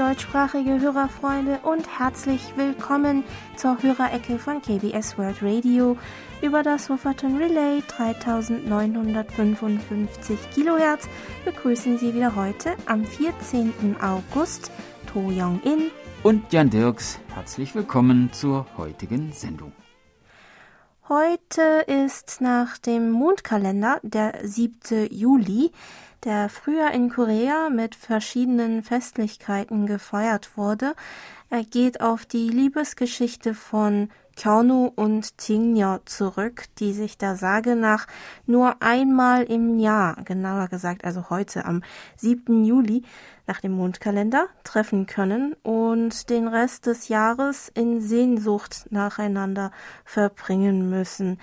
deutschsprachige Hörerfreunde und herzlich willkommen zur Hörerecke von KBS World Radio über das Wufferton Relay 3955 Kilohertz begrüßen Sie wieder heute am 14. August To Young In und Jan Dirks. Herzlich willkommen zur heutigen Sendung. Heute ist nach dem Mondkalender der 7. Juli der früher in Korea mit verschiedenen Festlichkeiten gefeiert wurde. Er geht auf die Liebesgeschichte von Kyonu und Tingyo zurück, die sich der Sage nach nur einmal im Jahr, genauer gesagt also heute am 7. Juli nach dem Mondkalender, treffen können und den Rest des Jahres in Sehnsucht nacheinander verbringen müssen.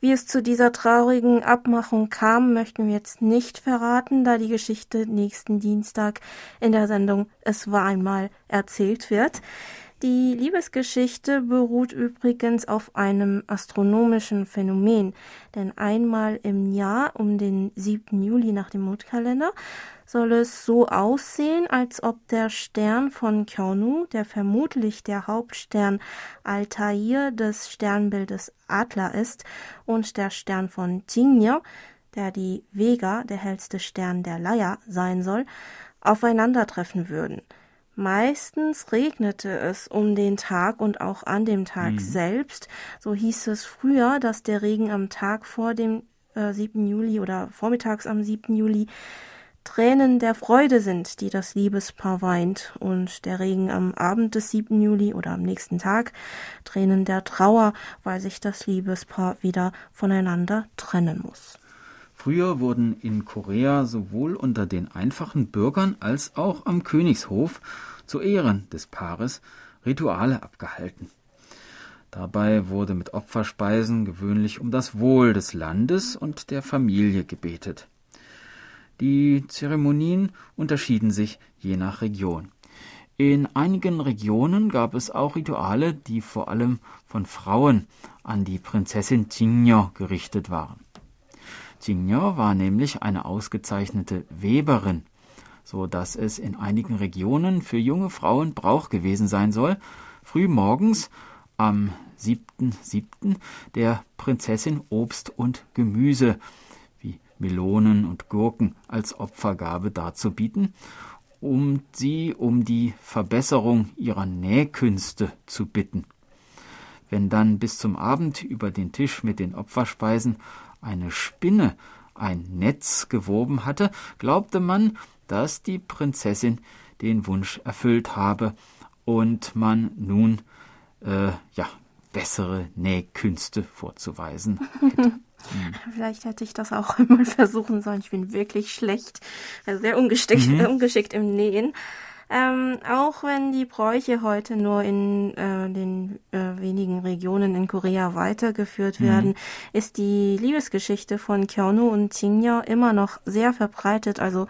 Wie es zu dieser traurigen Abmachung kam, möchten wir jetzt nicht verraten, da die Geschichte nächsten Dienstag in der Sendung Es war einmal erzählt wird. Die Liebesgeschichte beruht übrigens auf einem astronomischen Phänomen, denn einmal im Jahr um den 7. Juli nach dem Mondkalender soll es so aussehen, als ob der Stern von Kyonu, der vermutlich der Hauptstern Altair des Sternbildes Adler ist, und der Stern von Tingyo, der die Vega, der hellste Stern der Leier, sein soll, aufeinandertreffen würden. Meistens regnete es um den Tag und auch an dem Tag mhm. selbst. So hieß es früher, dass der Regen am Tag vor dem äh, 7. Juli oder vormittags am 7. Juli Tränen der Freude sind, die das Liebespaar weint, und der Regen am Abend des 7. Juli oder am nächsten Tag Tränen der Trauer, weil sich das Liebespaar wieder voneinander trennen muss. Früher wurden in Korea sowohl unter den einfachen Bürgern als auch am Königshof zu Ehren des Paares Rituale abgehalten. Dabei wurde mit Opferspeisen gewöhnlich um das Wohl des Landes und der Familie gebetet. Die Zeremonien unterschieden sich je nach Region. In einigen Regionen gab es auch Rituale, die vor allem von Frauen an die Prinzessin Jingyo gerichtet waren. Jingyo war nämlich eine ausgezeichnete Weberin, so dass es in einigen Regionen für junge Frauen Brauch gewesen sein soll, früh morgens am 7.7. der Prinzessin Obst und Gemüse Melonen und Gurken als Opfergabe darzubieten, um sie um die Verbesserung ihrer Nähkünste zu bitten. Wenn dann bis zum Abend über den Tisch mit den Opferspeisen eine Spinne ein Netz gewoben hatte, glaubte man, dass die Prinzessin den Wunsch erfüllt habe und man nun äh, ja bessere Nähkünste vorzuweisen. Hm. Vielleicht hätte ich das auch einmal versuchen sollen. Ich bin wirklich schlecht, also sehr ungeschickt, mhm. ungeschickt im Nähen. Ähm, auch wenn die Bräuche heute nur in äh, den äh, wenigen Regionen in Korea weitergeführt mhm. werden, ist die Liebesgeschichte von Kyonu und Jingyo immer noch sehr verbreitet. Also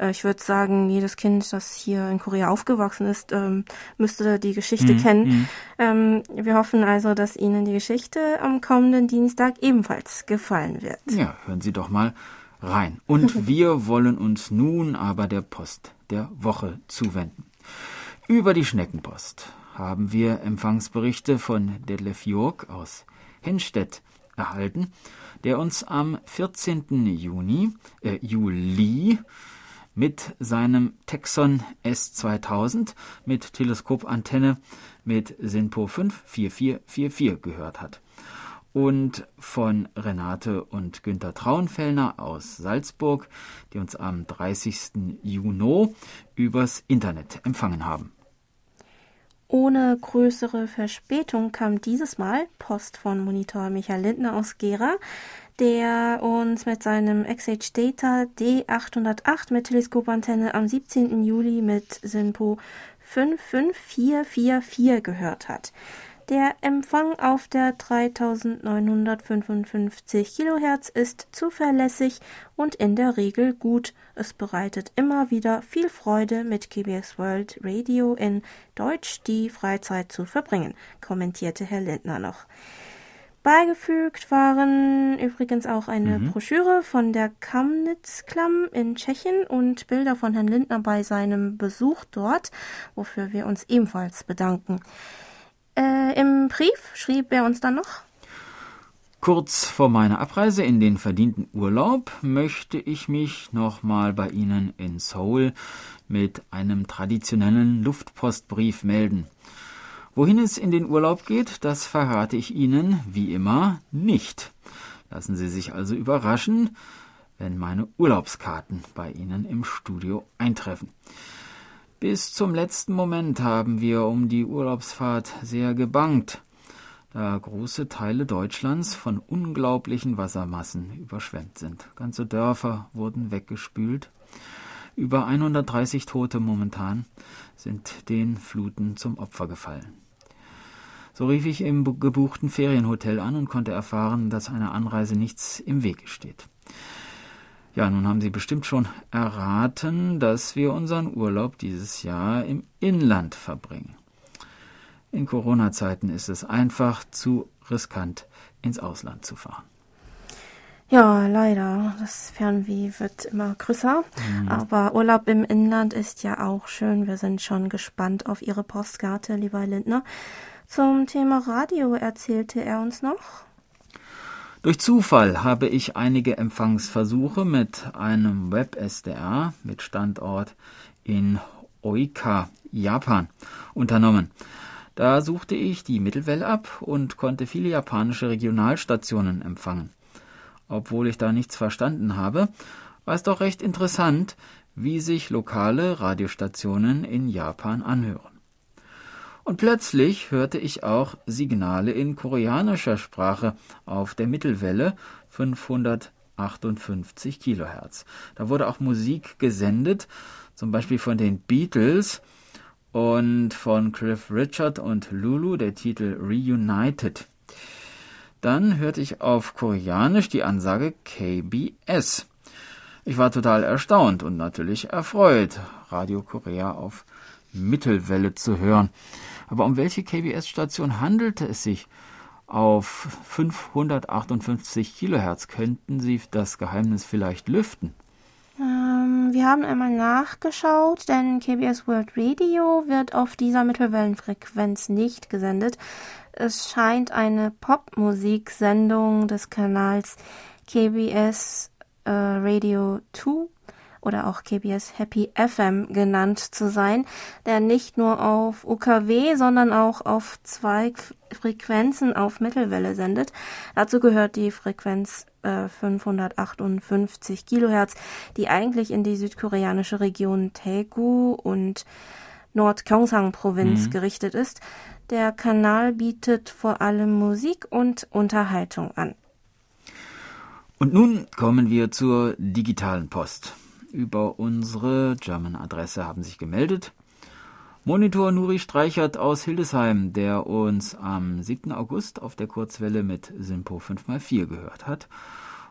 äh, ich würde sagen, jedes Kind, das hier in Korea aufgewachsen ist, ähm, müsste die Geschichte mhm. kennen. Mhm. Ähm, wir hoffen also, dass Ihnen die Geschichte am kommenden Dienstag ebenfalls gefallen wird. Ja, hören Sie doch mal rein. Und wir wollen uns nun aber der Post der Woche zuwenden. Über die Schneckenpost haben wir Empfangsberichte von Detlef Jörg aus Henstedt erhalten, der uns am 14. Juni, äh, Juli mit seinem Texon S2000 mit Teleskopantenne mit SINPO 54444 gehört hat. Und von Renate und Günter Traunfellner aus Salzburg, die uns am 30. Juni übers Internet empfangen haben. Ohne größere Verspätung kam dieses Mal Post von Monitor Michael Lindner aus Gera, der uns mit seinem XH Data D808 mit Teleskopantenne am 17. Juli mit SINPO 55444 gehört hat. Der Empfang auf der 3955 kHz ist zuverlässig und in der Regel gut. Es bereitet immer wieder viel Freude, mit KBS World Radio in Deutsch die Freizeit zu verbringen, kommentierte Herr Lindner noch. Beigefügt waren übrigens auch eine mhm. Broschüre von der Kamnitz-Klamm in Tschechien und Bilder von Herrn Lindner bei seinem Besuch dort, wofür wir uns ebenfalls bedanken. Äh, Im Brief schrieb er uns dann noch. Kurz vor meiner Abreise in den verdienten Urlaub möchte ich mich nochmal bei Ihnen in Seoul mit einem traditionellen Luftpostbrief melden. Wohin es in den Urlaub geht, das verrate ich Ihnen, wie immer, nicht. Lassen Sie sich also überraschen, wenn meine Urlaubskarten bei Ihnen im Studio eintreffen. Bis zum letzten Moment haben wir um die Urlaubsfahrt sehr gebangt, da große Teile Deutschlands von unglaublichen Wassermassen überschwemmt sind. Ganze Dörfer wurden weggespült. Über 130 Tote momentan sind den Fluten zum Opfer gefallen. So rief ich im gebuchten Ferienhotel an und konnte erfahren, dass einer Anreise nichts im Wege steht. Ja, nun haben Sie bestimmt schon erraten, dass wir unseren Urlaub dieses Jahr im Inland verbringen. In Corona-Zeiten ist es einfach zu riskant, ins Ausland zu fahren. Ja, leider. Das Fernweh wird immer größer. Mhm. Aber Urlaub im Inland ist ja auch schön. Wir sind schon gespannt auf Ihre Postkarte, lieber Lindner. Zum Thema Radio erzählte er uns noch. Durch Zufall habe ich einige Empfangsversuche mit einem Web-SDR mit Standort in Oika, Japan, unternommen. Da suchte ich die Mittelwelle ab und konnte viele japanische Regionalstationen empfangen. Obwohl ich da nichts verstanden habe, war es doch recht interessant, wie sich lokale Radiostationen in Japan anhören. Und plötzlich hörte ich auch Signale in koreanischer Sprache auf der Mittelwelle 558 Kilohertz. Da wurde auch Musik gesendet, zum Beispiel von den Beatles und von Cliff Richard und Lulu, der Titel Reunited. Dann hörte ich auf Koreanisch die Ansage KBS. Ich war total erstaunt und natürlich erfreut, Radio Korea auf Mittelwelle zu hören. Aber um welche KBS-Station handelte es sich? Auf 558 Kilohertz könnten Sie das Geheimnis vielleicht lüften. Ähm, wir haben einmal nachgeschaut, denn KBS World Radio wird auf dieser Mittelwellenfrequenz nicht gesendet. Es scheint eine Popmusiksendung des Kanals KBS äh, Radio 2 oder auch KBS Happy FM genannt zu sein, der nicht nur auf UKW, sondern auch auf zwei Frequenzen auf Mittelwelle sendet. Dazu gehört die Frequenz äh, 558 Kilohertz, die eigentlich in die südkoreanische Region Daegu und Nord-Gyeongsang-Provinz mhm. gerichtet ist. Der Kanal bietet vor allem Musik und Unterhaltung an. Und nun kommen wir zur digitalen Post über unsere German-Adresse haben sich gemeldet. Monitor Nuri Streichert aus Hildesheim, der uns am 7. August auf der Kurzwelle mit Simpo 5x4 gehört hat.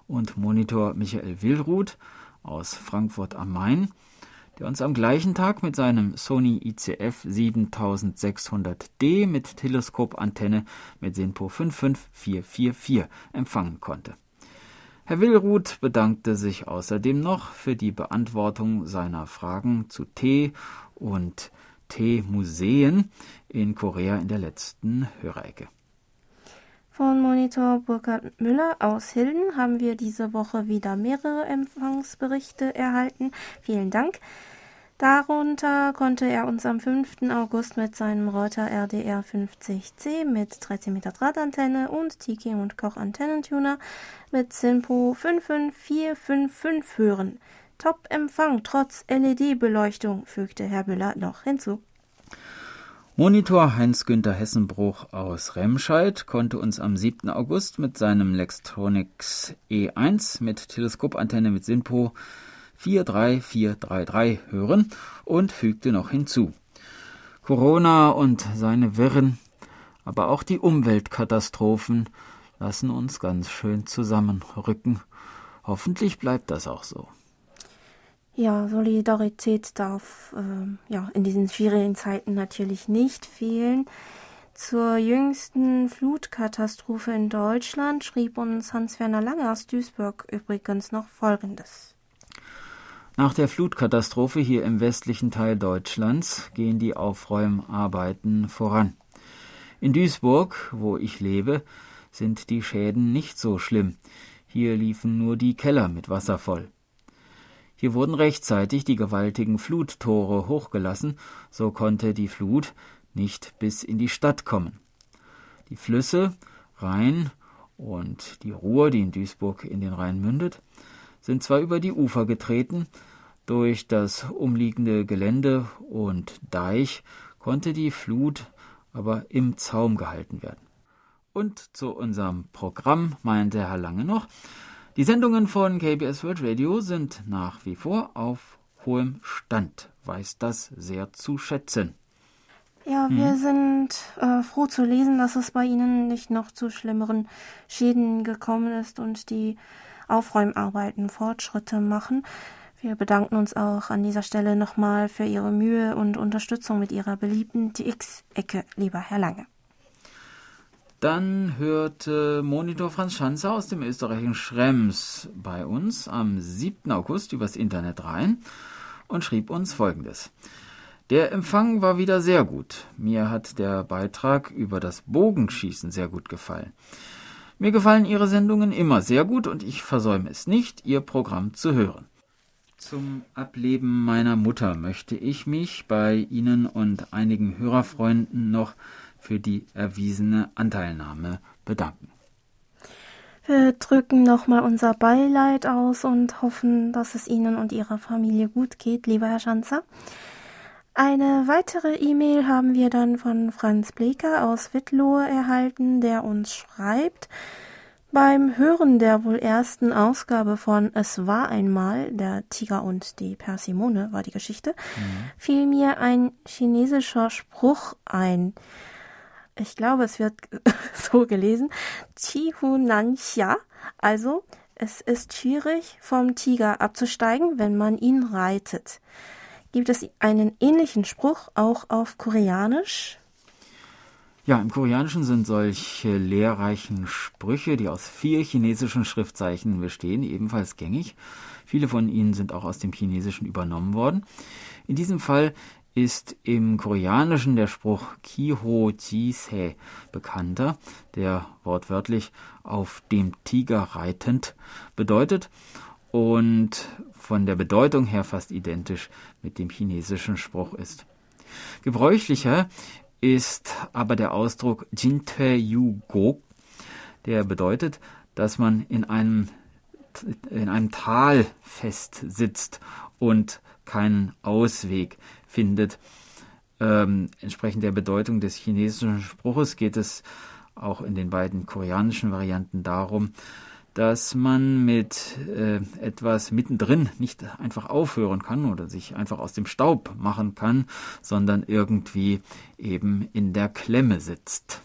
Und Monitor Michael Willruth aus Frankfurt am Main, der uns am gleichen Tag mit seinem Sony ICF 7600D mit Teleskopantenne mit Sinpo 55444 empfangen konnte. Herr Willruth bedankte sich außerdem noch für die Beantwortung seiner Fragen zu Tee und Teemuseen in Korea in der letzten Hörerecke. Von Monitor Burkhard Müller aus Hilden haben wir diese Woche wieder mehrere Empfangsberichte erhalten. Vielen Dank. Darunter konnte er uns am 5. August mit seinem Reuter RDR 50C mit 13 Meter Drahtantenne und Tiki und Koch Antennentuner mit Sinpo 55455 hören. Top-Empfang trotz LED-Beleuchtung, fügte Herr Müller noch hinzu. Monitor Heinz-Günther Hessenbruch aus Remscheid konnte uns am 7. August mit seinem Lextronics E1 mit Teleskopantenne mit Sinpo 43433 hören und fügte noch hinzu. Corona und seine Wirren, aber auch die Umweltkatastrophen lassen uns ganz schön zusammenrücken. Hoffentlich bleibt das auch so. Ja, Solidarität darf äh, ja in diesen schwierigen Zeiten natürlich nicht fehlen. Zur jüngsten Flutkatastrophe in Deutschland schrieb uns Hans-Werner Lange aus Duisburg übrigens noch Folgendes. Nach der Flutkatastrophe hier im westlichen Teil Deutschlands gehen die Aufräumarbeiten voran. In Duisburg, wo ich lebe, sind die Schäden nicht so schlimm. Hier liefen nur die Keller mit Wasser voll. Hier wurden rechtzeitig die gewaltigen Fluttore hochgelassen, so konnte die Flut nicht bis in die Stadt kommen. Die Flüsse Rhein und die Ruhr, die in Duisburg in den Rhein mündet, sind zwar über die Ufer getreten, durch das umliegende Gelände und Deich konnte die Flut aber im Zaum gehalten werden. Und zu unserem Programm meinte Herr Lange noch, die Sendungen von KBS World Radio sind nach wie vor auf hohem Stand, weiß das sehr zu schätzen. Ja, wir hm. sind äh, froh zu lesen, dass es bei Ihnen nicht noch zu schlimmeren Schäden gekommen ist und die Aufräumarbeiten Fortschritte machen. Wir bedanken uns auch an dieser Stelle nochmal für Ihre Mühe und Unterstützung mit Ihrer beliebten TX-Ecke, lieber Herr Lange. Dann hörte Monitor Franz Schanzer aus dem österreichischen Schrems bei uns am 7. August übers Internet rein und schrieb uns folgendes. Der Empfang war wieder sehr gut. Mir hat der Beitrag über das Bogenschießen sehr gut gefallen. Mir gefallen Ihre Sendungen immer sehr gut und ich versäume es nicht, Ihr Programm zu hören. Zum Ableben meiner Mutter möchte ich mich bei Ihnen und einigen Hörerfreunden noch für die erwiesene Anteilnahme bedanken. Wir drücken nochmal unser Beileid aus und hoffen, dass es Ihnen und Ihrer Familie gut geht, lieber Herr Schanzer. Eine weitere E-Mail haben wir dann von Franz Bleker aus Wittlohe erhalten, der uns schreibt, beim Hören der wohl ersten Ausgabe von Es war einmal, der Tiger und die Persimone war die Geschichte, mhm. fiel mir ein chinesischer Spruch ein. Ich glaube, es wird so gelesen. Qi Hu Nan Xia. Also, es ist schwierig, vom Tiger abzusteigen, wenn man ihn reitet. Gibt es einen ähnlichen Spruch auch auf Koreanisch? Ja, im Koreanischen sind solche lehrreichen Sprüche, die aus vier chinesischen Schriftzeichen bestehen, ebenfalls gängig. Viele von ihnen sind auch aus dem Chinesischen übernommen worden. In diesem Fall ist im Koreanischen der Spruch Kiho Jise bekannter, der wortwörtlich auf dem Tiger reitend bedeutet und von der Bedeutung her fast identisch mit dem chinesischen Spruch ist. Gebräuchlicher ist aber der Ausdruck Jintue Yu Go, der bedeutet, dass man in einem, in einem Tal fest sitzt und keinen Ausweg findet. Ähm, entsprechend der Bedeutung des chinesischen Spruches geht es auch in den beiden koreanischen Varianten darum, dass man mit äh, etwas mittendrin nicht einfach aufhören kann oder sich einfach aus dem Staub machen kann, sondern irgendwie eben in der Klemme sitzt.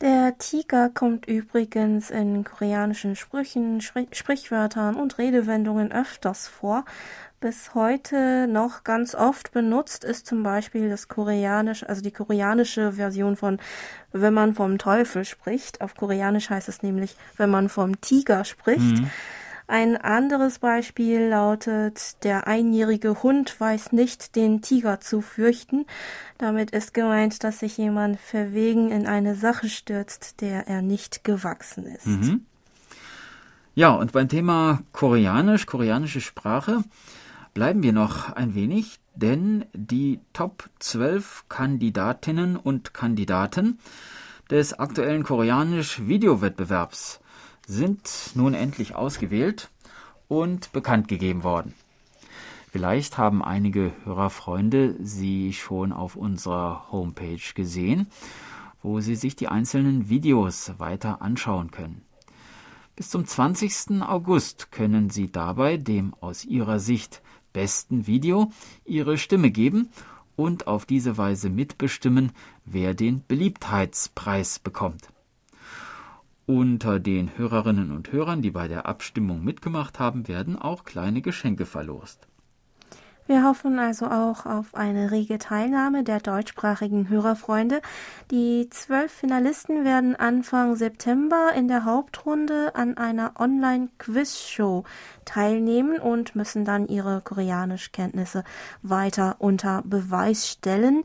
Der Tiger kommt übrigens in koreanischen Sprüchen, Sprichwörtern und Redewendungen öfters vor, bis heute noch ganz oft benutzt ist zum Beispiel das koreanische, also die koreanische Version von wenn man vom Teufel spricht. Auf Koreanisch heißt es nämlich, wenn man vom Tiger spricht. Mhm. Ein anderes Beispiel lautet, der einjährige Hund weiß nicht, den Tiger zu fürchten. Damit ist gemeint, dass sich jemand verwegen in eine Sache stürzt, der er nicht gewachsen ist. Mhm. Ja, und beim Thema Koreanisch, koreanische Sprache, Bleiben wir noch ein wenig, denn die Top 12 Kandidatinnen und Kandidaten des aktuellen Koreanisch-Videowettbewerbs sind nun endlich ausgewählt und bekannt gegeben worden. Vielleicht haben einige Hörerfreunde sie schon auf unserer Homepage gesehen, wo sie sich die einzelnen Videos weiter anschauen können. Bis zum 20. August können Sie dabei dem aus Ihrer Sicht besten Video ihre Stimme geben und auf diese Weise mitbestimmen, wer den Beliebtheitspreis bekommt. Unter den Hörerinnen und Hörern, die bei der Abstimmung mitgemacht haben, werden auch kleine Geschenke verlost. Wir hoffen also auch auf eine rege Teilnahme der deutschsprachigen Hörerfreunde. Die zwölf Finalisten werden Anfang September in der Hauptrunde an einer Online-Quiz-Show teilnehmen und müssen dann ihre Koreanischkenntnisse weiter unter Beweis stellen.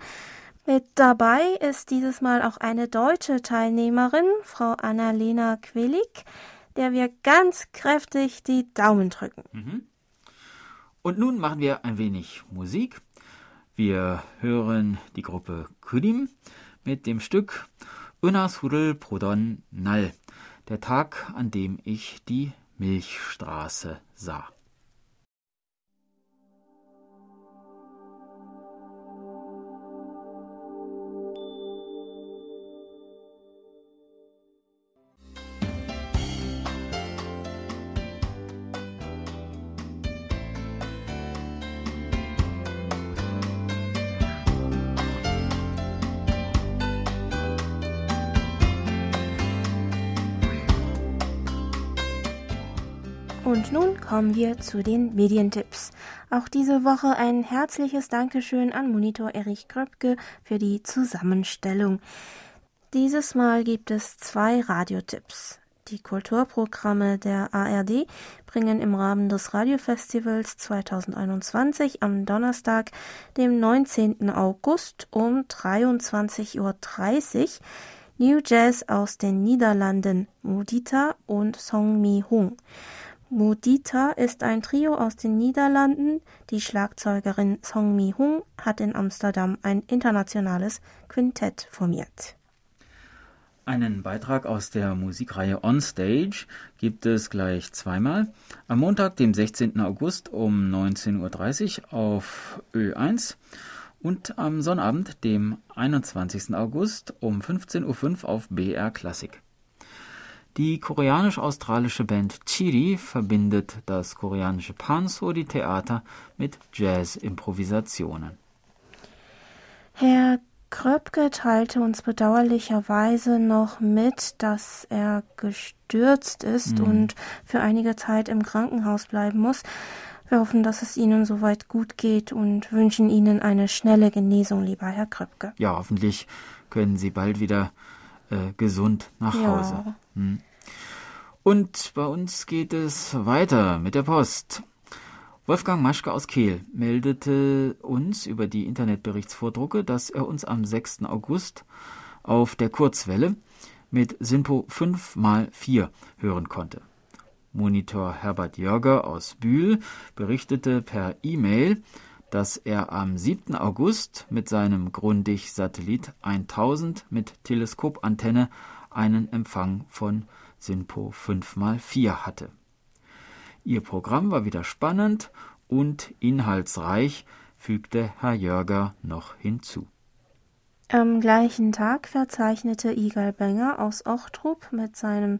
Mit dabei ist dieses Mal auch eine deutsche Teilnehmerin, Frau Annalena Quillig, der wir ganz kräftig die Daumen drücken. Mhm. Und nun machen wir ein wenig Musik. Wir hören die Gruppe Kudim mit dem Stück Unasudel Prodon Nall, der Tag, an dem ich die Milchstraße sah. Kommen wir zu den Medientipps. Auch diese Woche ein herzliches Dankeschön an Monitor Erich Kröpke für die Zusammenstellung. Dieses Mal gibt es zwei Radiotipps. Die Kulturprogramme der ARD bringen im Rahmen des Radiofestivals 2021 am Donnerstag, dem 19. August um 23.30 Uhr New Jazz aus den Niederlanden, Mudita und Song Mi Hung. Mudita ist ein Trio aus den Niederlanden. Die Schlagzeugerin Song Mi-hung hat in Amsterdam ein internationales Quintett formiert. Einen Beitrag aus der Musikreihe On Stage gibt es gleich zweimal. Am Montag, dem 16. August um 19.30 Uhr auf Ö1 und am Sonnabend, dem 21. August um 15.05 Uhr auf BR Classic. Die koreanisch-australische Band Chiri verbindet das koreanische Pansori-Theater mit Jazz-Improvisationen. Herr Kröpke teilte uns bedauerlicherweise noch mit, dass er gestürzt ist mhm. und für einige Zeit im Krankenhaus bleiben muss. Wir hoffen, dass es Ihnen soweit gut geht und wünschen Ihnen eine schnelle Genesung, lieber Herr Kröpke. Ja, hoffentlich können Sie bald wieder äh, gesund nach ja. Hause. Hm. Und bei uns geht es weiter mit der Post. Wolfgang Maschke aus Kehl meldete uns über die Internetberichtsvordrucke, dass er uns am 6. August auf der Kurzwelle mit Sinpo 5x4 hören konnte. Monitor Herbert Jörger aus Bühl berichtete per E-Mail, dass er am 7. August mit seinem Grundig-Satellit 1000 mit Teleskopantenne einen Empfang von SINPO 5x4 hatte. Ihr Programm war wieder spannend und inhaltsreich, fügte Herr Jörger noch hinzu. Am gleichen Tag verzeichnete Igal Benger aus Ochtrup mit seinem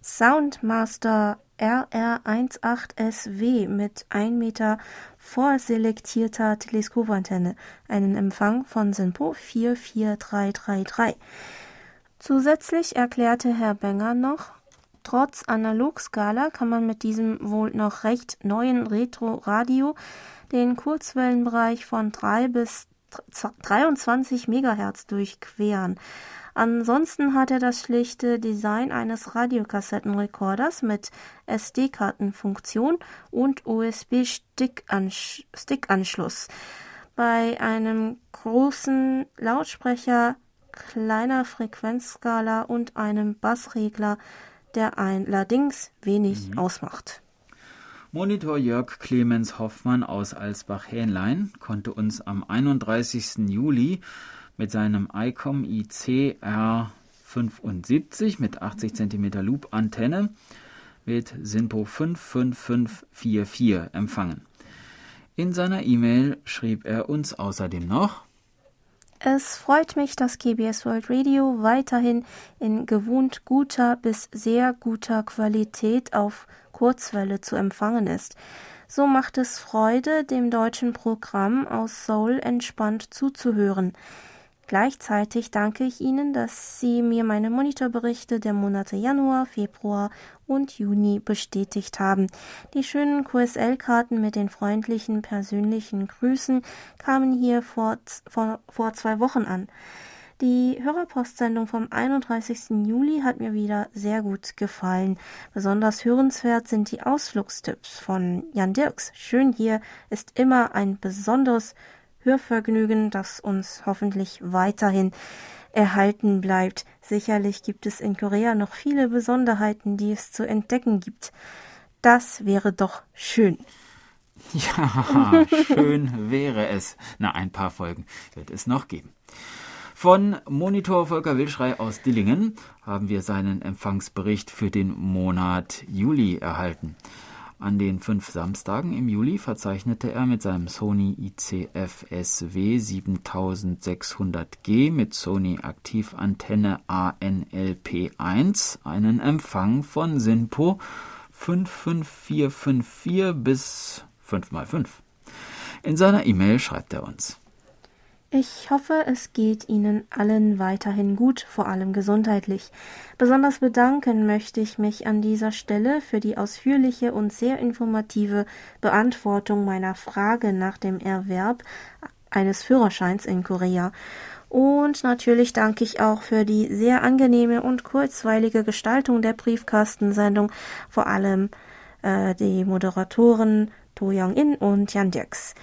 Soundmaster RR18SW mit 1 Meter vorselektierter Teleskopantenne einen Empfang von SINPO 44333. Zusätzlich erklärte Herr Benger noch, trotz Analogskala kann man mit diesem wohl noch recht neuen Retro-Radio den Kurzwellenbereich von 3 bis 23 MHz durchqueren. Ansonsten hat er das schlichte Design eines Radiokassettenrekorders mit SD-Kartenfunktion und USB-Stickanschluss. Bei einem großen Lautsprecher kleiner Frequenzskala und einem Bassregler, der allerdings wenig mhm. ausmacht. Monitor Jörg Clemens Hoffmann aus Alsbach-Hähnlein konnte uns am 31. Juli mit seinem ICOM IC R75 mit 80 cm Loop-Antenne mit SINPO 55544 empfangen. In seiner E-Mail schrieb er uns außerdem noch es freut mich, dass KBS World Radio weiterhin in gewohnt guter bis sehr guter Qualität auf Kurzwelle zu empfangen ist. So macht es Freude, dem deutschen Programm aus Seoul entspannt zuzuhören. Gleichzeitig danke ich Ihnen, dass Sie mir meine Monitorberichte der Monate Januar, Februar und Juni bestätigt haben. Die schönen QSL-Karten mit den freundlichen persönlichen Grüßen kamen hier vor, vor, vor zwei Wochen an. Die Hörerpostsendung vom 31. Juli hat mir wieder sehr gut gefallen. Besonders hörenswert sind die Ausflugstipps von Jan Dirks. Schön hier ist immer ein besonderes Hörvergnügen, das uns hoffentlich weiterhin erhalten bleibt. Sicherlich gibt es in Korea noch viele Besonderheiten, die es zu entdecken gibt. Das wäre doch schön. Ja, schön wäre es. Na, ein paar Folgen wird es noch geben. Von Monitor Volker Wilschrei aus Dillingen haben wir seinen Empfangsbericht für den Monat Juli erhalten. An den fünf Samstagen im Juli verzeichnete er mit seinem Sony ICF SW 7600G mit Sony Aktivantenne ANLP1 einen Empfang von SINPO 55454 bis 5x5. In seiner E-Mail schreibt er uns. Ich hoffe, es geht Ihnen allen weiterhin gut, vor allem gesundheitlich. Besonders bedanken möchte ich mich an dieser Stelle für die ausführliche und sehr informative Beantwortung meiner Frage nach dem Erwerb eines Führerscheins in Korea. Und natürlich danke ich auch für die sehr angenehme und kurzweilige Gestaltung der Briefkastensendung, vor allem äh, die Moderatoren To Young-in und Jan Dirks.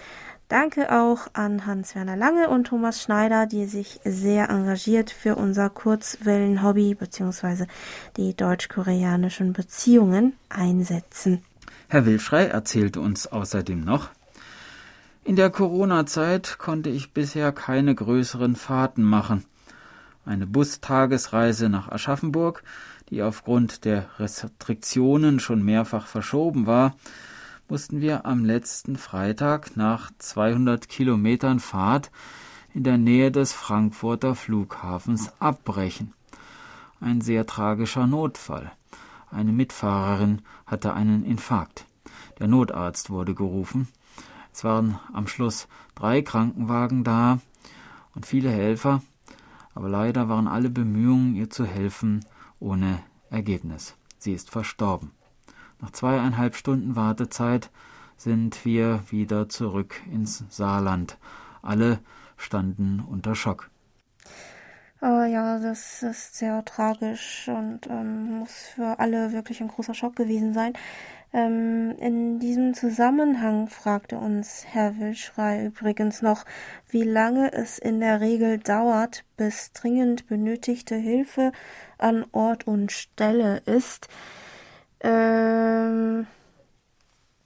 Danke auch an Hans-Werner Lange und Thomas Schneider, die sich sehr engagiert für unser Kurzwellen-Hobby bzw. die deutsch-koreanischen Beziehungen einsetzen. Herr Wilfrey erzählte uns außerdem noch, in der Corona-Zeit konnte ich bisher keine größeren Fahrten machen. Eine Bustagesreise nach Aschaffenburg, die aufgrund der Restriktionen schon mehrfach verschoben war, mussten wir am letzten Freitag nach 200 Kilometern Fahrt in der Nähe des Frankfurter Flughafens abbrechen. Ein sehr tragischer Notfall. Eine Mitfahrerin hatte einen Infarkt. Der Notarzt wurde gerufen. Es waren am Schluss drei Krankenwagen da und viele Helfer, aber leider waren alle Bemühungen, ihr zu helfen, ohne Ergebnis. Sie ist verstorben. Nach zweieinhalb Stunden Wartezeit sind wir wieder zurück ins Saarland. Alle standen unter Schock. Oh ja, das ist sehr tragisch und ähm, muss für alle wirklich ein großer Schock gewesen sein. Ähm, in diesem Zusammenhang fragte uns Herr Wilschrei übrigens noch, wie lange es in der Regel dauert, bis dringend benötigte Hilfe an Ort und Stelle ist ähm,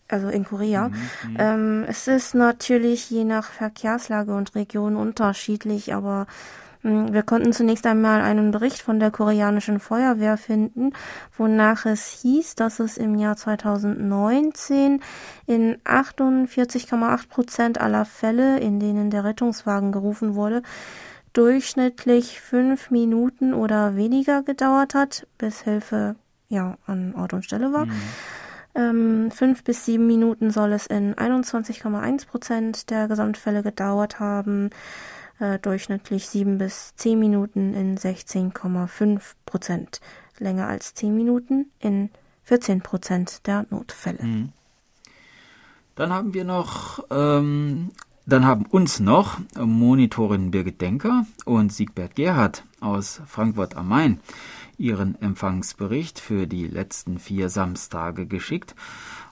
also in Korea. Mhm, mhm, ähm, es ist natürlich je nach Verkehrslage und Region unterschiedlich, aber mh, hm, wir konnten zunächst einmal einen Bericht von der koreanischen Feuerwehr finden, wonach es hieß, dass es im Jahr 2019 in 48,8 Prozent aller Fälle, in denen der Rettungswagen gerufen wurde, durchschnittlich fünf Minuten oder weniger gedauert hat, bis Hilfe ja, an Ort und Stelle war. Mhm. Ähm, fünf bis sieben Minuten soll es in 21,1 Prozent der Gesamtfälle gedauert haben. Äh, durchschnittlich sieben bis zehn Minuten in 16,5 Prozent. Länger als zehn Minuten in 14 Prozent der Notfälle. Mhm. Dann haben wir noch, ähm, dann haben uns noch Monitorin Birgit Denker und Siegbert Gerhardt aus Frankfurt am Main ihren Empfangsbericht für die letzten vier Samstage geschickt,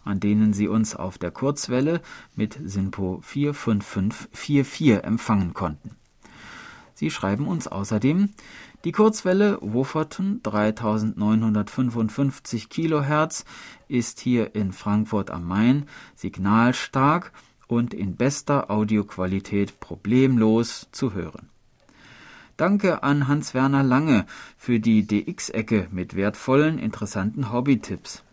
an denen sie uns auf der Kurzwelle mit SINPO 45544 empfangen konnten. Sie schreiben uns außerdem, die Kurzwelle Wofferton 3955 kHz ist hier in Frankfurt am Main signalstark und in bester Audioqualität problemlos zu hören. Danke an Hans-Werner Lange für die DX-Ecke mit wertvollen, interessanten Hobbytipps.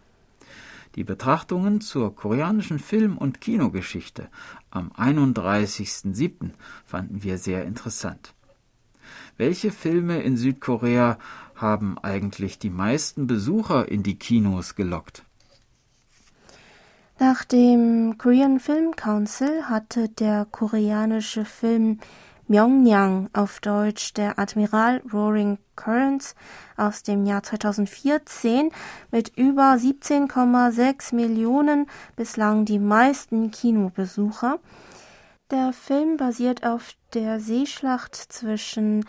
Die Betrachtungen zur koreanischen Film- und Kinogeschichte am 31.07. fanden wir sehr interessant. Welche Filme in Südkorea haben eigentlich die meisten Besucher in die Kinos gelockt? Nach dem Korean Film Council hatte der koreanische Film Myongnyang, auf Deutsch der Admiral Roaring Currents aus dem Jahr 2014 mit über 17,6 Millionen bislang die meisten Kinobesucher. Der Film basiert auf der Seeschlacht zwischen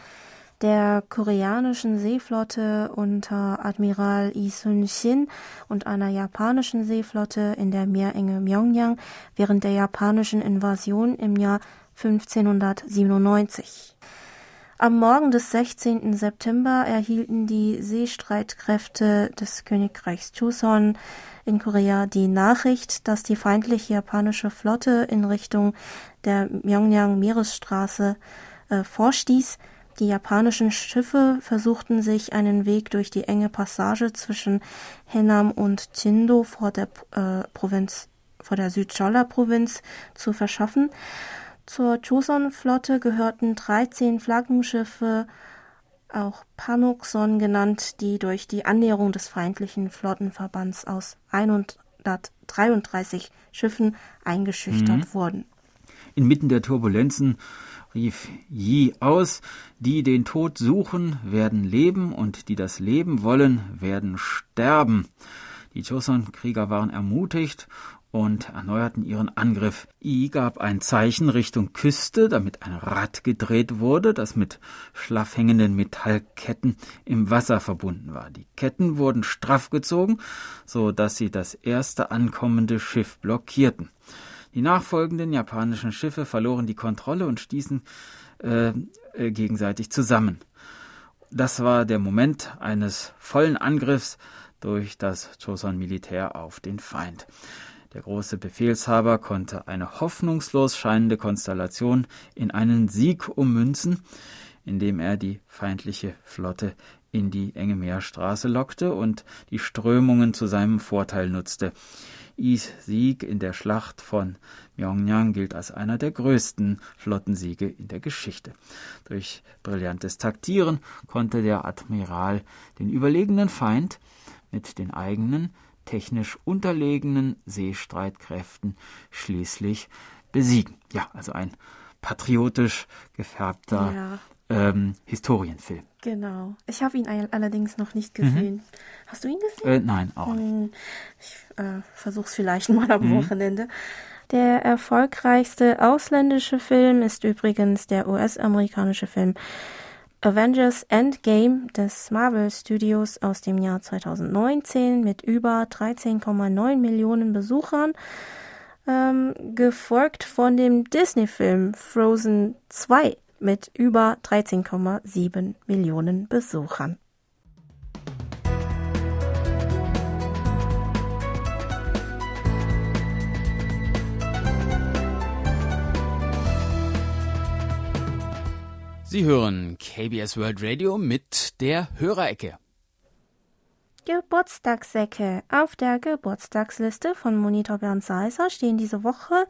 der koreanischen Seeflotte unter Admiral Lee Sun-shin und einer japanischen Seeflotte in der Meerenge Myongyang während der japanischen Invasion im Jahr 1597. Am Morgen des 16. September erhielten die Seestreitkräfte des Königreichs Joseon in Korea die Nachricht, dass die feindliche japanische Flotte in Richtung der Myongyang Meeresstraße äh, vorstieß. Die japanischen Schiffe versuchten sich einen Weg durch die enge Passage zwischen Hennam und Chindo vor der äh, Provinz vor der Südcholla-Provinz zu verschaffen. Zur Joseon-Flotte gehörten 13 Flaggenschiffe, auch Panokson genannt, die durch die Annäherung des feindlichen Flottenverbands aus 133 Schiffen eingeschüchtert mhm. wurden. Inmitten der Turbulenzen rief Yi aus, die den Tod suchen, werden leben und die das Leben wollen, werden sterben. Die Joseon-Krieger waren ermutigt und erneuerten ihren Angriff. I gab ein Zeichen Richtung Küste, damit ein Rad gedreht wurde, das mit schlaff hängenden Metallketten im Wasser verbunden war. Die Ketten wurden straff gezogen, so dass sie das erste ankommende Schiff blockierten. Die nachfolgenden japanischen Schiffe verloren die Kontrolle und stießen äh, äh, gegenseitig zusammen. Das war der Moment eines vollen Angriffs durch das Joseon-Militär auf den Feind. Der große Befehlshaber konnte eine hoffnungslos scheinende Konstellation in einen Sieg ummünzen, indem er die feindliche Flotte in die enge Meerstraße lockte und die Strömungen zu seinem Vorteil nutzte. Is Sieg in der Schlacht von Myongyang gilt als einer der größten Flottensiege in der Geschichte. Durch brillantes Taktieren konnte der Admiral den überlegenen Feind mit den eigenen technisch unterlegenen Seestreitkräften schließlich besiegen. Ja, also ein patriotisch gefärbter ja. ähm, Historienfilm. Genau. Ich habe ihn allerdings noch nicht gesehen. Mhm. Hast du ihn gesehen? Äh, nein, auch nicht. Hm, ich äh, versuche es vielleicht mal am mhm. Wochenende. Der erfolgreichste ausländische Film ist übrigens der US-amerikanische Film Avengers Endgame des Marvel Studios aus dem Jahr 2019 mit über 13,9 Millionen Besuchern, ähm, gefolgt von dem Disney-Film Frozen 2 mit über 13,7 Millionen Besuchern. Sie hören KBS World Radio mit der Hörerecke. Geburtstagssäcke. Auf der Geburtstagsliste von Monitor Bernd Seiser stehen diese Woche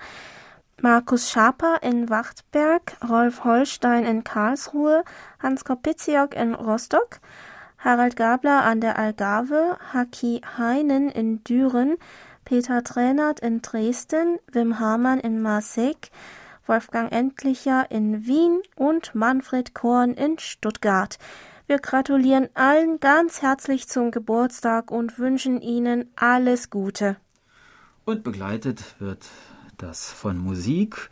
Markus Schaper in Wachtberg, Rolf Holstein in Karlsruhe, Hans Kopitziok in Rostock, Harald Gabler an der Algarve, Haki Heinen in Düren, Peter Tränert in Dresden, Wim Hamann in Marseille, Wolfgang Endlicher in Wien und Manfred Korn in Stuttgart. Wir gratulieren allen ganz herzlich zum Geburtstag und wünschen Ihnen alles Gute. Und begleitet wird das von Musik.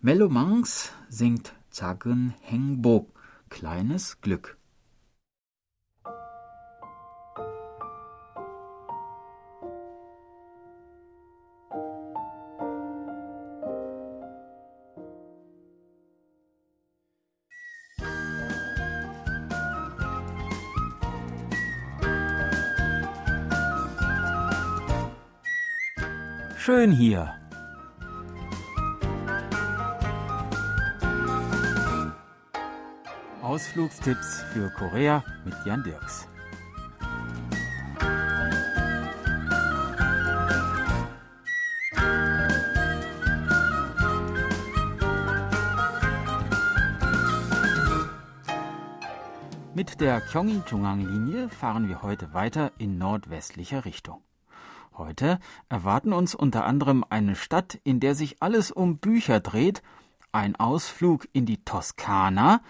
Mello Mangs singt Zagen Hengbok, kleines Glück. Schön hier. Ausflugstipps für Korea mit Jan Dirks. Mit der Gyeonggi-Jungang-Linie fahren wir heute weiter in nordwestlicher Richtung. Heute erwarten uns unter anderem eine Stadt, in der sich alles um Bücher dreht, ein Ausflug in die Toskana,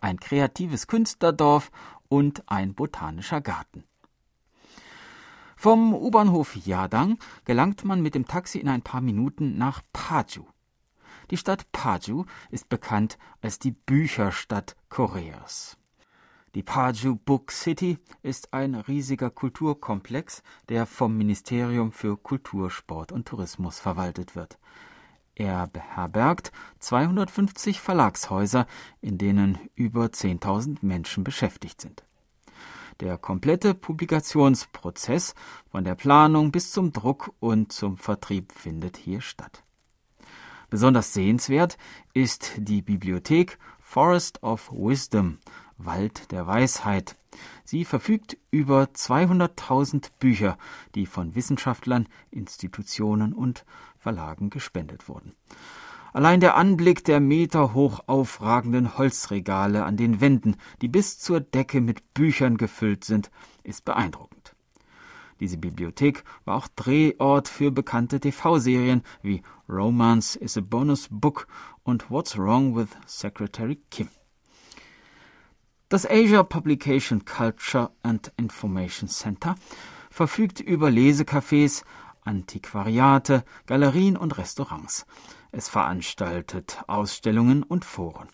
ein kreatives Künstlerdorf und ein botanischer Garten. Vom U-Bahnhof Yadang gelangt man mit dem Taxi in ein paar Minuten nach Paju. Die Stadt Paju ist bekannt als die Bücherstadt Koreas. Die Paju Book City ist ein riesiger Kulturkomplex, der vom Ministerium für Kultur, Sport und Tourismus verwaltet wird. Er beherbergt 250 Verlagshäuser, in denen über 10.000 Menschen beschäftigt sind. Der komplette Publikationsprozess von der Planung bis zum Druck und zum Vertrieb findet hier statt. Besonders sehenswert ist die Bibliothek Forest of Wisdom, Wald der Weisheit. Sie verfügt über 200.000 Bücher, die von Wissenschaftlern, Institutionen und Verlagen gespendet wurden. Allein der Anblick der meterhoch aufragenden Holzregale an den Wänden, die bis zur Decke mit Büchern gefüllt sind, ist beeindruckend. Diese Bibliothek war auch Drehort für bekannte TV-Serien wie Romance is a Bonus Book und What's Wrong with Secretary Kim. Das Asia Publication Culture and Information Center verfügt über Lesecafés, Antiquariate, Galerien und Restaurants. Es veranstaltet Ausstellungen und Foren.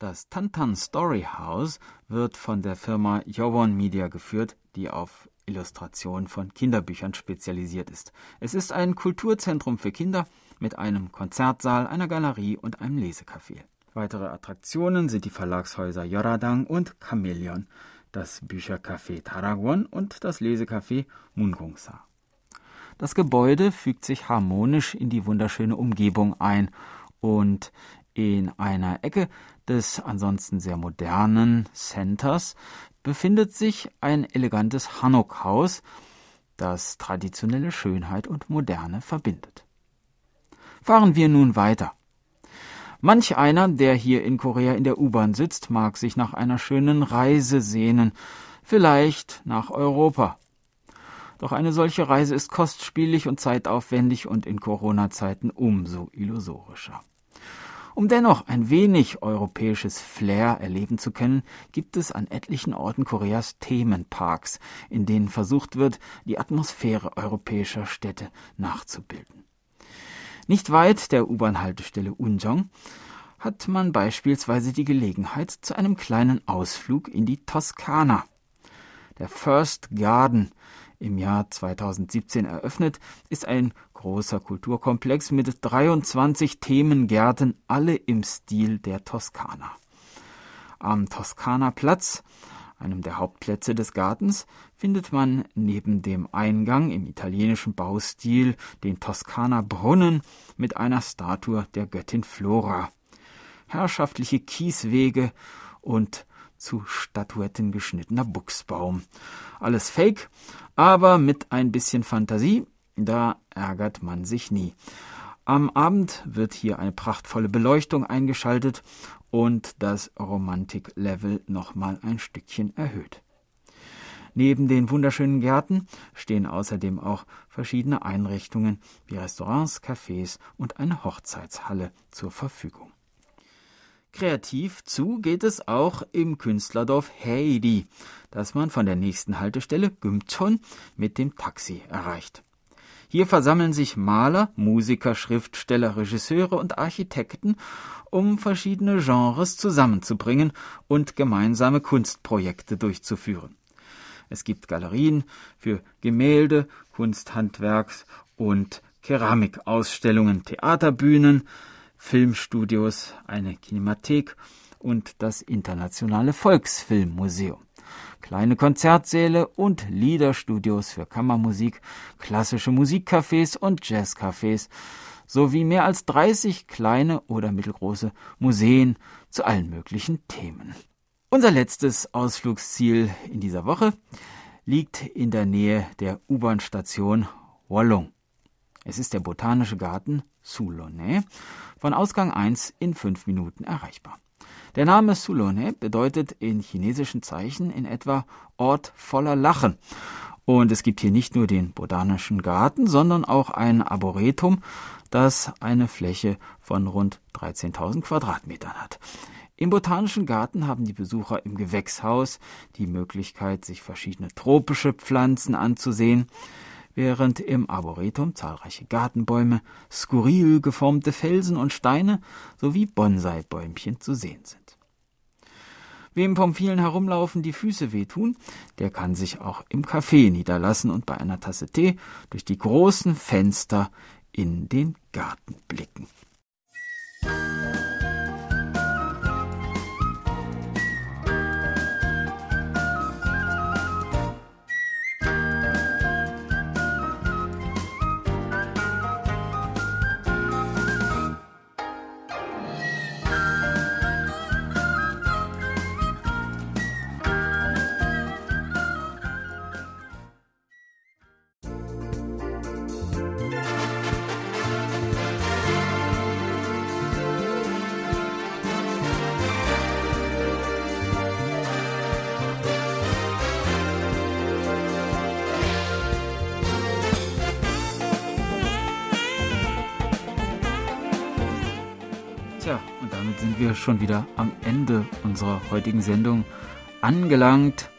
Das Tantan Story House wird von der Firma Yowon Media geführt, die auf Illustration von Kinderbüchern spezialisiert ist. Es ist ein Kulturzentrum für Kinder mit einem Konzertsaal, einer Galerie und einem Lesecafé. Weitere Attraktionen sind die Verlagshäuser Yoradang und Chameleon, das Büchercafé Taragwon und das Lesecafé Mungongsa. Das Gebäude fügt sich harmonisch in die wunderschöne Umgebung ein und in einer Ecke des ansonsten sehr modernen Centers befindet sich ein elegantes Hanok-Haus, das traditionelle Schönheit und Moderne verbindet. Fahren wir nun weiter. Manch einer, der hier in Korea in der U-Bahn sitzt, mag sich nach einer schönen Reise sehnen, vielleicht nach Europa. Doch eine solche Reise ist kostspielig und zeitaufwendig und in Corona-Zeiten umso illusorischer. Um dennoch ein wenig europäisches Flair erleben zu können, gibt es an etlichen Orten Koreas Themenparks, in denen versucht wird, die Atmosphäre europäischer Städte nachzubilden. Nicht weit der U-Bahn-Haltestelle Unjong hat man beispielsweise die Gelegenheit zu einem kleinen Ausflug in die Toskana. Der First Garden im Jahr 2017 eröffnet, ist ein großer Kulturkomplex mit 23 Themengärten, alle im Stil der Toskana. Am Toskana-Platz, einem der Hauptplätze des Gartens, findet man neben dem Eingang im italienischen Baustil den Toskana-Brunnen mit einer Statue der Göttin Flora, herrschaftliche Kieswege und zu Statuetten geschnittener Buchsbaum. Alles Fake, aber mit ein bisschen Fantasie da ärgert man sich nie. Am Abend wird hier eine prachtvolle Beleuchtung eingeschaltet und das Romantiklevel nochmal ein Stückchen erhöht. Neben den wunderschönen Gärten stehen außerdem auch verschiedene Einrichtungen wie Restaurants, Cafés und eine Hochzeitshalle zur Verfügung. Kreativ zu geht es auch im Künstlerdorf Heidi, das man von der nächsten Haltestelle Gümton mit dem Taxi erreicht. Hier versammeln sich Maler, Musiker, Schriftsteller, Regisseure und Architekten, um verschiedene Genres zusammenzubringen und gemeinsame Kunstprojekte durchzuführen. Es gibt Galerien für Gemälde, Kunsthandwerks und Keramikausstellungen, Theaterbühnen, Filmstudios, eine Kinemathek und das Internationale Volksfilmmuseum kleine Konzertsäle und Liederstudios für Kammermusik, klassische Musikcafés und Jazzcafés sowie mehr als 30 kleine oder mittelgroße Museen zu allen möglichen Themen. Unser letztes Ausflugsziel in dieser Woche liegt in der Nähe der U-Bahn-Station Wallung. Es ist der Botanische Garten Soulonnais, von Ausgang 1 in fünf Minuten erreichbar. Der Name Sulone bedeutet in chinesischen Zeichen in etwa Ort voller Lachen. Und es gibt hier nicht nur den Botanischen Garten, sondern auch ein Arboretum, das eine Fläche von rund 13.000 Quadratmetern hat. Im Botanischen Garten haben die Besucher im Gewächshaus die Möglichkeit, sich verschiedene tropische Pflanzen anzusehen, während im Arboretum zahlreiche Gartenbäume, skurril geformte Felsen und Steine sowie Bonsai-Bäumchen zu sehen sind. Wem vom vielen Herumlaufen die Füße wehtun, der kann sich auch im Café niederlassen und bei einer Tasse Tee durch die großen Fenster in den Garten blicken. Tja, sind wir schon wieder am Ende unserer heutigen Sendung angelangt.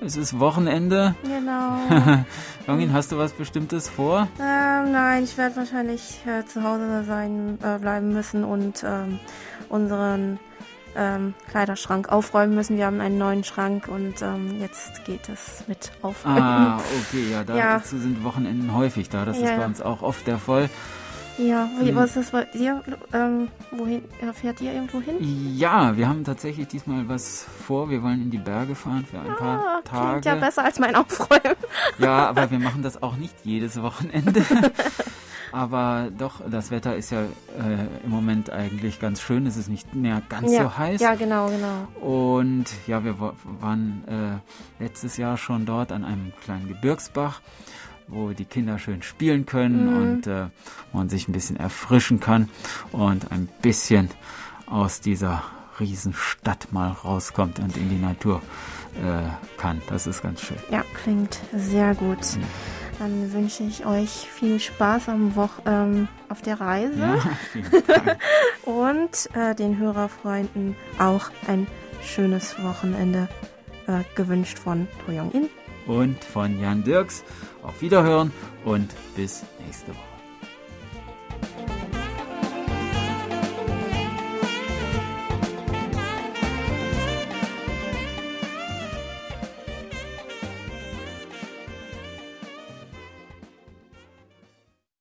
Es ist Wochenende. Genau. Jongin, hast du was Bestimmtes vor? ähm, nein, ich werde wahrscheinlich äh, zu Hause sein äh, bleiben müssen und ähm, unseren ähm, Kleiderschrank aufräumen müssen. Wir haben einen neuen Schrank und ähm, jetzt geht es mit Aufräumen. Ah, okay, ja, da, Ja. dazu sind Wochenenden häufig da. Das Ja, ist bei uns auch oft der Fall. Ja, wie, Hm. was ist bei dir? Ähm, wohin äh, fährt ihr irgendwo hin? Ja, wir haben tatsächlich diesmal was vor. Wir wollen in die Berge fahren für ein paar Ah, Tage. klingt ja besser als mein Aufräumen. Ja, aber wir machen das auch nicht jedes Wochenende. aber doch, das Wetter ist ja äh, im Moment eigentlich ganz schön. Es ist nicht mehr ganz ja, so heiß. Ja, genau, genau. Und ja, wir wa- waren äh, letztes Jahr schon dort an einem kleinen Gebirgsbach, wo die Kinder schön spielen können Mhm. und äh, man sich ein bisschen erfrischen kann und ein bisschen aus dieser Riesenstadt mal rauskommt und in die Natur äh, kann. Das ist ganz schön. Ja, klingt sehr gut. Ja. Dann wünsche ich euch viel Spaß am Woch ähm, auf der Reise Ja, und äh, den Hörerfreunden auch ein schönes Wochenende äh, gewünscht von To Young In. und von Jan Dirks. Auf Wiederhören und bis nächste Woche.